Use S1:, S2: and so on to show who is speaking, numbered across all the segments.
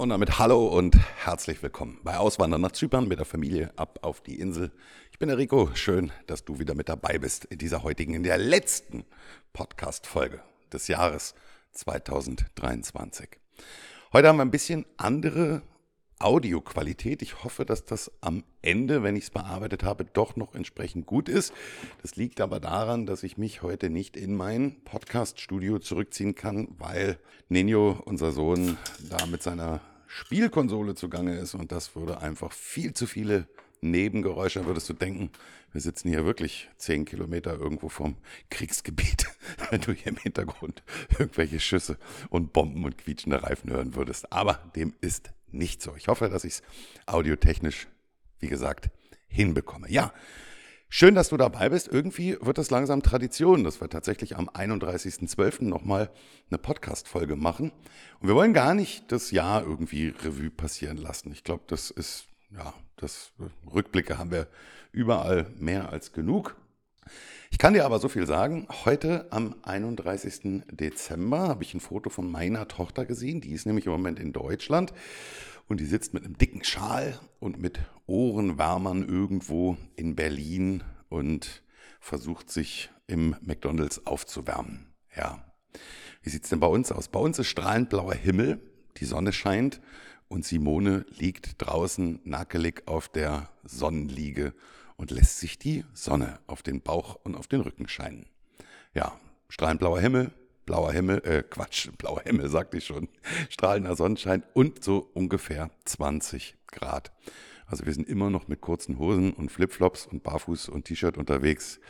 S1: Und damit hallo und herzlich willkommen bei Auswandern nach Zypern mit der Familie ab auf die Insel. Ich bin der Rico. Schön, dass du wieder mit dabei bist in dieser heutigen, in der letzten Podcast-Folge des Jahres 2023. Heute haben wir ein bisschen andere Audioqualität. Ich hoffe, dass das am Ende, wenn ich es bearbeitet habe, doch noch entsprechend gut ist. Das liegt aber daran, dass ich mich heute nicht in mein Podcast-Studio zurückziehen kann, weil Nino, unser Sohn, da mit seiner Spielkonsole zugange ist und das würde einfach viel zu viele Nebengeräusche, würdest du denken, wir sitzen hier wirklich zehn Kilometer irgendwo vom Kriegsgebiet, wenn du hier im Hintergrund irgendwelche Schüsse und Bomben und quietschende Reifen hören würdest. Aber dem ist nicht so. Ich hoffe, dass ich es audiotechnisch, wie gesagt, hinbekomme. Ja, schön, dass du dabei bist. Irgendwie wird das langsam Tradition, dass wir tatsächlich am 31.12. nochmal eine Podcast-Folge machen. Und wir wollen gar nicht das Jahr irgendwie Revue passieren lassen. Ich glaube, das ist, ja, das Rückblicke haben wir überall mehr als genug. Ich kann dir aber so viel sagen. Heute am 31. Dezember habe ich ein Foto von meiner Tochter gesehen. Die ist nämlich im Moment in Deutschland und die sitzt mit einem dicken Schal und mit Ohrenwärmern irgendwo in Berlin und versucht sich im McDonald's aufzuwärmen. Ja. Wie sieht es denn bei uns aus? Bei uns ist strahlend blauer Himmel, die Sonne scheint und Simone liegt draußen nackelig auf der Sonnenliege und lässt sich die Sonne auf den Bauch und auf den Rücken scheinen. Ja, strahlend blauer Himmel, blauer Himmel, äh, Quatsch, blauer Himmel, sagte ich schon, strahlender Sonnenschein und so ungefähr 20 Grad. Also wir sind immer noch mit kurzen Hosen und Flipflops und Barfuß und T-Shirt unterwegs.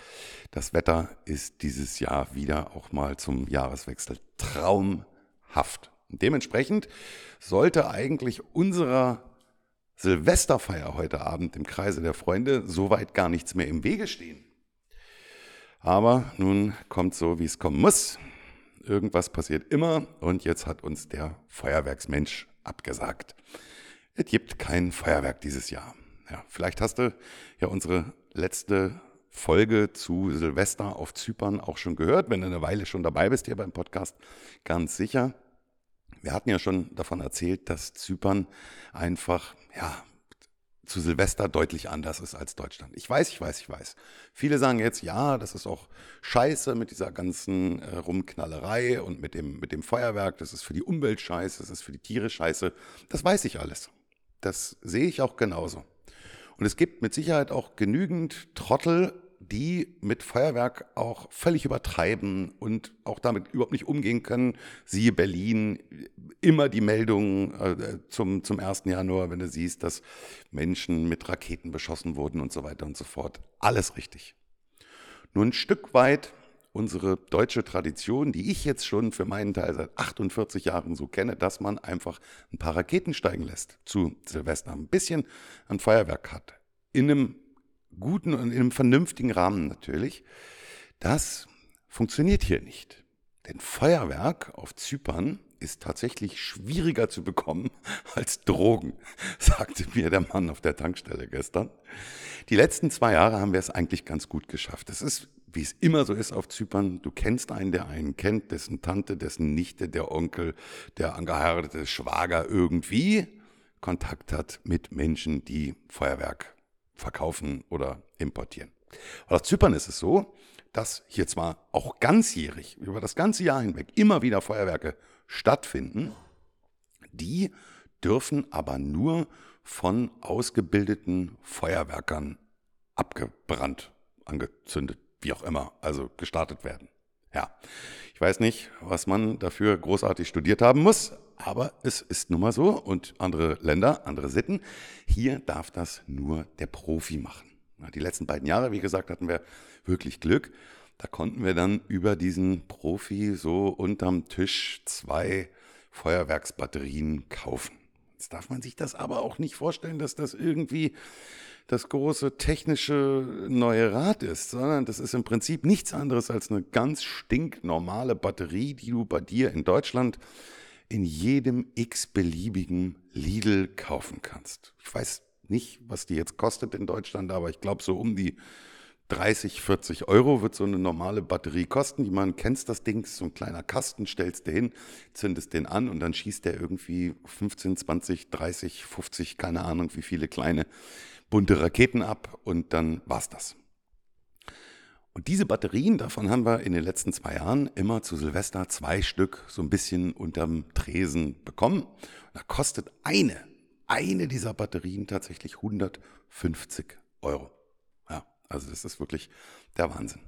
S1: Das Wetter ist dieses Jahr wieder auch mal zum Jahreswechsel traumhaft. Und dementsprechend sollte eigentlich unserer Silvesterfeier heute Abend im Kreise der Freunde soweit gar nichts mehr im Wege stehen. Aber nun kommt so, wie es kommen muss. Irgendwas passiert immer und jetzt hat uns der Feuerwerksmensch abgesagt. Es gibt kein Feuerwerk dieses Jahr. Ja, vielleicht hast du ja unsere letzte Folge zu Silvester auf Zypern auch schon gehört, wenn du eine Weile schon dabei bist hier beim Podcast, ganz sicher. Wir hatten ja schon davon erzählt, dass Zypern einfach, ja, zu Silvester deutlich anders ist als Deutschland. Ich weiß, ich weiß, ich weiß. Viele sagen jetzt, ja, das ist auch scheiße mit dieser ganzen äh, Rumknallerei und mit dem, mit dem Feuerwerk. Das ist für die Umwelt scheiße, das ist für die Tiere scheiße. Das weiß ich alles. Das sehe ich auch genauso. Und es gibt mit Sicherheit auch genügend Trottel, die mit Feuerwerk auch völlig übertreiben und auch damit überhaupt nicht umgehen können. Siehe Berlin, immer die Meldungen äh, zum, zum 1. Januar, wenn du siehst, dass Menschen mit Raketen beschossen wurden und so weiter und so fort. Alles richtig. Nur ein Stück weit unsere deutsche Tradition, die ich jetzt schon für meinen Teil seit 48 Jahren so kenne, dass man einfach ein paar Raketen steigen lässt zu Silvester, ein bisschen ein Feuerwerk hat. In einem guten und in einem vernünftigen Rahmen natürlich. Das funktioniert hier nicht. Denn Feuerwerk auf Zypern ist tatsächlich schwieriger zu bekommen als Drogen, sagte mir der Mann auf der Tankstelle gestern. Die letzten zwei Jahre haben wir es eigentlich ganz gut geschafft. Es ist, wie es immer so ist auf Zypern, du kennst einen, der einen kennt, dessen Tante, dessen Nichte, der Onkel, der angeheiratete Schwager irgendwie Kontakt hat mit Menschen, die Feuerwerk verkaufen oder importieren. Und auf Zypern ist es so, dass hier zwar auch ganzjährig, über das ganze Jahr hinweg, immer wieder Feuerwerke stattfinden, die dürfen aber nur von ausgebildeten Feuerwerkern abgebrannt, angezündet, wie auch immer, also gestartet werden. Ja, ich weiß nicht, was man dafür großartig studiert haben muss, aber es ist nun mal so und andere Länder, andere Sitten. Hier darf das nur der Profi machen. Die letzten beiden Jahre, wie gesagt, hatten wir wirklich Glück. Da konnten wir dann über diesen Profi so unterm Tisch zwei Feuerwerksbatterien kaufen. Jetzt darf man sich das aber auch nicht vorstellen, dass das irgendwie das große technische neue Rad ist, sondern das ist im Prinzip nichts anderes als eine ganz stinknormale Batterie, die du bei dir in Deutschland in jedem x-beliebigen Lidl kaufen kannst. Ich weiß nicht, was die jetzt kostet in Deutschland, aber ich glaube so um die 30, 40 Euro wird so eine normale Batterie kosten. Die man kennst das Ding, so ein kleiner Kasten, stellst du hin, zündest den an und dann schießt der irgendwie 15, 20, 30, 50, keine Ahnung, wie viele kleine bunte Raketen ab und dann war's das. Und diese Batterien, davon haben wir in den letzten zwei Jahren immer zu Silvester zwei Stück so ein bisschen unterm Tresen bekommen. Und da kostet eine, eine dieser Batterien tatsächlich 150 Euro. Also das ist wirklich der Wahnsinn.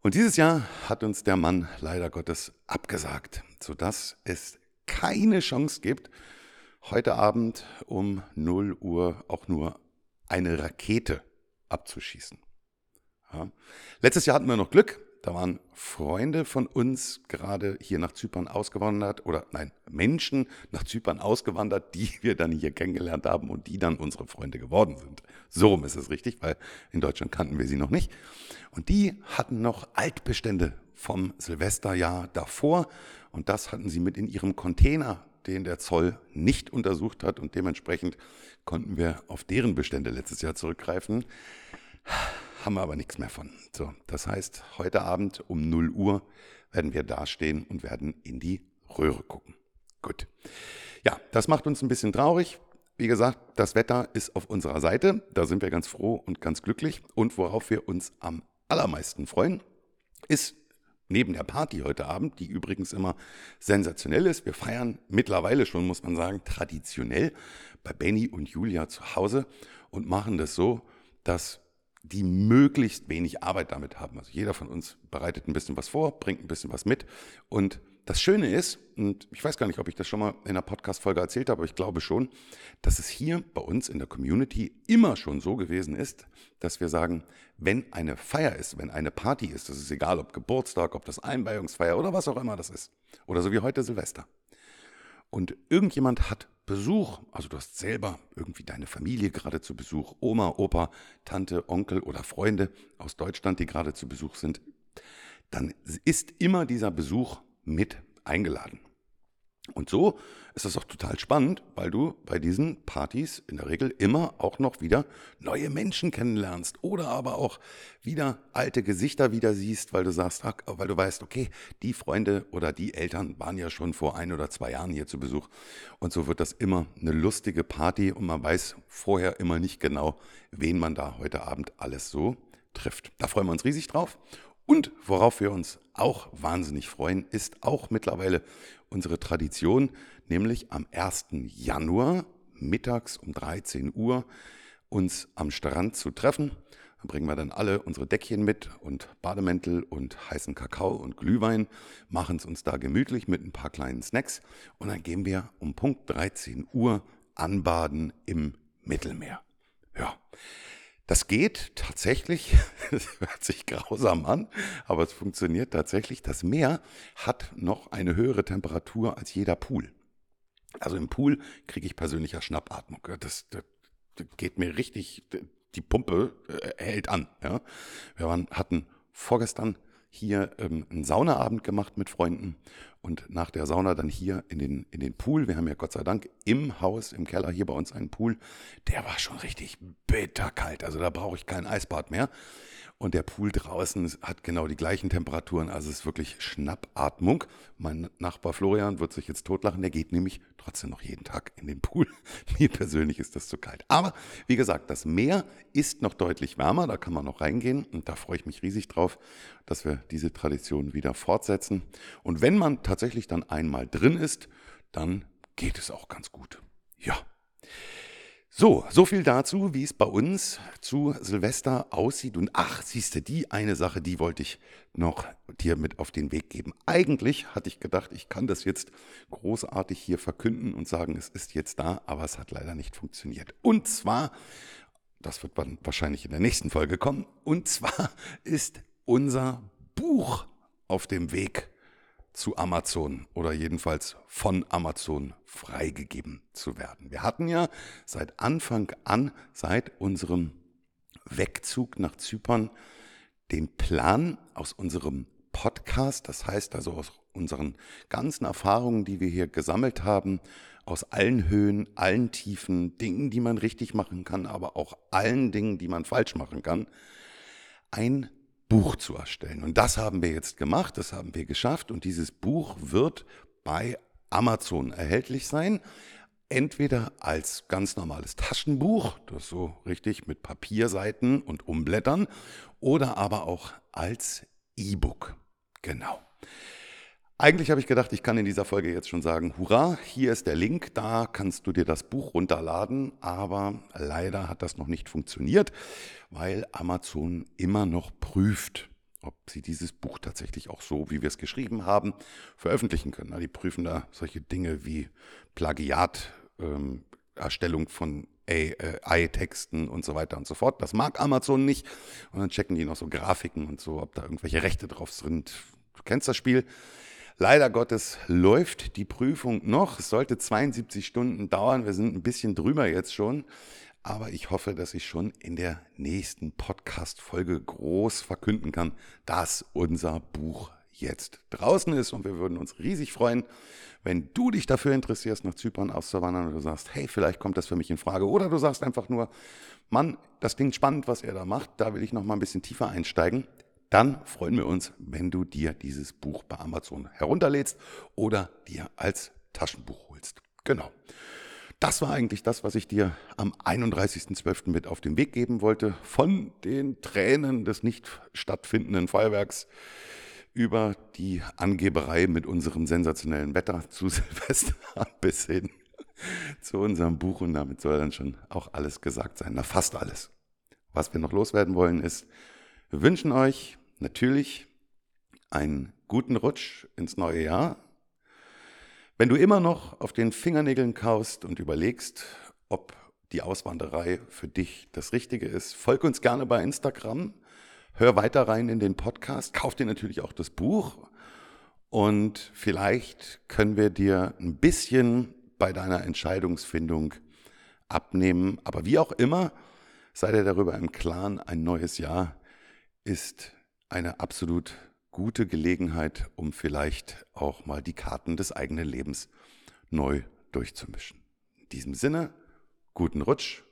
S1: Und dieses Jahr hat uns der Mann leider Gottes abgesagt, sodass es keine Chance gibt, heute Abend um 0 Uhr auch nur eine Rakete abzuschießen. Ja. Letztes Jahr hatten wir noch Glück. Da waren Freunde von uns gerade hier nach Zypern ausgewandert oder nein, Menschen nach Zypern ausgewandert, die wir dann hier kennengelernt haben und die dann unsere Freunde geworden sind. So rum ist es richtig, weil in Deutschland kannten wir sie noch nicht. Und die hatten noch Altbestände vom Silvesterjahr davor und das hatten sie mit in ihrem Container, den der Zoll nicht untersucht hat und dementsprechend konnten wir auf deren Bestände letztes Jahr zurückgreifen haben wir aber nichts mehr von. So, das heißt, heute Abend um 0 Uhr werden wir dastehen und werden in die Röhre gucken. Gut. Ja, das macht uns ein bisschen traurig. Wie gesagt, das Wetter ist auf unserer Seite. Da sind wir ganz froh und ganz glücklich. Und worauf wir uns am allermeisten freuen, ist neben der Party heute Abend, die übrigens immer sensationell ist. Wir feiern mittlerweile schon, muss man sagen, traditionell bei Benny und Julia zu Hause und machen das so, dass die möglichst wenig Arbeit damit haben. Also jeder von uns bereitet ein bisschen was vor, bringt ein bisschen was mit. Und das Schöne ist, und ich weiß gar nicht, ob ich das schon mal in einer Podcast-Folge erzählt habe, aber ich glaube schon, dass es hier bei uns in der Community immer schon so gewesen ist, dass wir sagen, wenn eine Feier ist, wenn eine Party ist, das ist egal, ob Geburtstag, ob das Einweihungsfeier oder was auch immer das ist, oder so wie heute Silvester. Und irgendjemand hat Besuch, also du hast selber irgendwie deine Familie gerade zu Besuch, Oma, Opa, Tante, Onkel oder Freunde aus Deutschland, die gerade zu Besuch sind, dann ist immer dieser Besuch mit eingeladen. Und so ist das auch total spannend, weil du bei diesen Partys in der Regel immer auch noch wieder neue Menschen kennenlernst oder aber auch wieder alte Gesichter wieder siehst, weil du sagst, weil du weißt, okay, die Freunde oder die Eltern waren ja schon vor ein oder zwei Jahren hier zu Besuch. Und so wird das immer eine lustige Party und man weiß vorher immer nicht genau, wen man da heute Abend alles so trifft. Da freuen wir uns riesig drauf. Und worauf wir uns auch wahnsinnig freuen, ist auch mittlerweile unsere Tradition, nämlich am 1. Januar mittags um 13 Uhr uns am Strand zu treffen. Da bringen wir dann alle unsere Deckchen mit und Bademäntel und heißen Kakao und Glühwein, machen es uns da gemütlich mit ein paar kleinen Snacks und dann gehen wir um Punkt 13 Uhr anbaden im Mittelmeer. Ja, das geht tatsächlich, das hört sich grausam an, aber es funktioniert tatsächlich. Das Meer hat noch eine höhere Temperatur als jeder Pool. Also im Pool kriege ich persönlicher Schnappatmung. Das, das, geht mir richtig, die Pumpe äh, hält an. Ja. Wir waren, hatten vorgestern hier ähm, einen Saunaabend gemacht mit Freunden und nach der Sauna dann hier in den, in den Pool. Wir haben ja Gott sei Dank im Haus, im Keller hier bei uns einen Pool. Der war schon richtig bitterkalt. Also da brauche ich kein Eisbad mehr. Und der Pool draußen hat genau die gleichen Temperaturen. Also es ist wirklich Schnappatmung. Mein Nachbar Florian wird sich jetzt totlachen. Der geht nämlich trotzdem noch jeden Tag in den Pool. Mir persönlich ist das zu kalt. Aber wie gesagt, das Meer ist noch deutlich wärmer. Da kann man noch reingehen. Und da freue ich mich riesig drauf, dass wir diese Tradition wieder fortsetzen. Und wenn man tatsächlich dann einmal drin ist, dann geht es auch ganz gut. Ja. So, so viel dazu, wie es bei uns zu Silvester aussieht. Und ach, siehst du, die eine Sache, die wollte ich noch dir mit auf den Weg geben. Eigentlich hatte ich gedacht, ich kann das jetzt großartig hier verkünden und sagen, es ist jetzt da, aber es hat leider nicht funktioniert. Und zwar, das wird wahrscheinlich in der nächsten Folge kommen, und zwar ist unser Buch auf dem Weg zu Amazon oder jedenfalls von Amazon freigegeben zu werden. Wir hatten ja seit Anfang an, seit unserem Wegzug nach Zypern, den Plan aus unserem Podcast, das heißt also aus unseren ganzen Erfahrungen, die wir hier gesammelt haben, aus allen Höhen, allen Tiefen, Dingen, die man richtig machen kann, aber auch allen Dingen, die man falsch machen kann, ein Buch zu erstellen. Und das haben wir jetzt gemacht, das haben wir geschafft und dieses Buch wird bei Amazon erhältlich sein. Entweder als ganz normales Taschenbuch, das so richtig mit Papierseiten und Umblättern, oder aber auch als E-Book. Genau. Eigentlich habe ich gedacht, ich kann in dieser Folge jetzt schon sagen, hurra, hier ist der Link, da kannst du dir das Buch runterladen, aber leider hat das noch nicht funktioniert, weil Amazon immer noch prüft, ob sie dieses Buch tatsächlich auch so, wie wir es geschrieben haben, veröffentlichen können. Die prüfen da solche Dinge wie Plagiat, ähm, Erstellung von AI-Texten und so weiter und so fort. Das mag Amazon nicht. Und dann checken die noch so Grafiken und so, ob da irgendwelche Rechte drauf sind. Du kennst das Spiel. Leider Gottes läuft die Prüfung noch. Es sollte 72 Stunden dauern. Wir sind ein bisschen drüber jetzt schon. Aber ich hoffe, dass ich schon in der nächsten Podcast-Folge groß verkünden kann, dass unser Buch jetzt draußen ist. Und wir würden uns riesig freuen, wenn du dich dafür interessierst, nach Zypern auszuwandern und du sagst, hey, vielleicht kommt das für mich in Frage. Oder du sagst einfach nur, Mann, das klingt spannend, was er da macht. Da will ich noch mal ein bisschen tiefer einsteigen dann freuen wir uns, wenn du dir dieses Buch bei Amazon herunterlädst oder dir als Taschenbuch holst. Genau. Das war eigentlich das, was ich dir am 31.12. mit auf den Weg geben wollte. Von den Tränen des nicht stattfindenden Feuerwerks über die Angeberei mit unserem sensationellen Wetter zu Silvester bis hin zu unserem Buch. Und damit soll dann schon auch alles gesagt sein. Na, fast alles. Was wir noch loswerden wollen ist, wir wünschen euch natürlich einen guten Rutsch ins neue Jahr. Wenn du immer noch auf den Fingernägeln kaust und überlegst, ob die Auswanderei für dich das Richtige ist, folg uns gerne bei Instagram, hör weiter rein in den Podcast, kauf dir natürlich auch das Buch und vielleicht können wir dir ein bisschen bei deiner Entscheidungsfindung abnehmen. Aber wie auch immer, sei dir darüber im Klaren, ein neues Jahr ist eine absolut gute Gelegenheit, um vielleicht auch mal die Karten des eigenen Lebens neu durchzumischen. In diesem Sinne, guten Rutsch,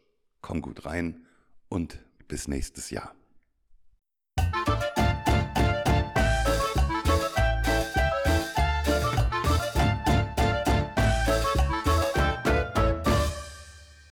S1: komm gut rein und bis nächstes Jahr.